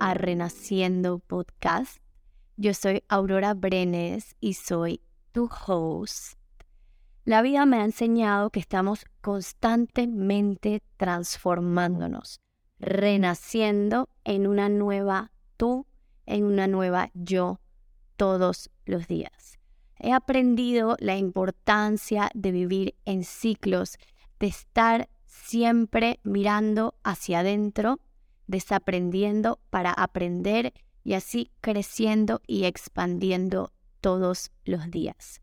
a Renaciendo Podcast. Yo soy Aurora Brenes y soy tu host. La vida me ha enseñado que estamos constantemente transformándonos, renaciendo en una nueva tú, en una nueva yo, todos los días. He aprendido la importancia de vivir en ciclos, de estar siempre mirando hacia adentro, desaprendiendo para aprender y así creciendo y expandiendo todos los días.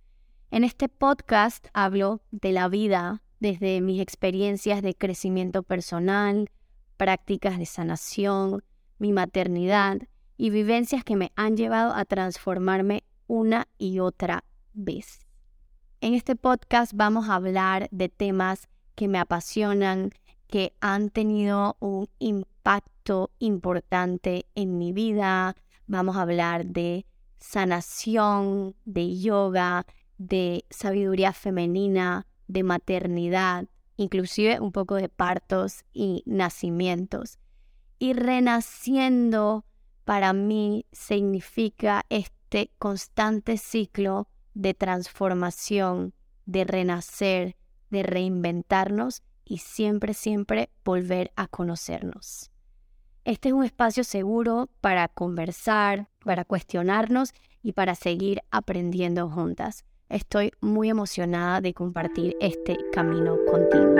En este podcast hablo de la vida desde mis experiencias de crecimiento personal, prácticas de sanación, mi maternidad y vivencias que me han llevado a transformarme una y otra vez. En este podcast vamos a hablar de temas que me apasionan, que han tenido un impacto importante en mi vida. Vamos a hablar de sanación, de yoga, de sabiduría femenina, de maternidad, inclusive un poco de partos y nacimientos. Y renaciendo para mí significa este constante ciclo de transformación, de renacer, de reinventarnos y siempre, siempre volver a conocernos. Este es un espacio seguro para conversar, para cuestionarnos y para seguir aprendiendo juntas. Estoy muy emocionada de compartir este camino contigo.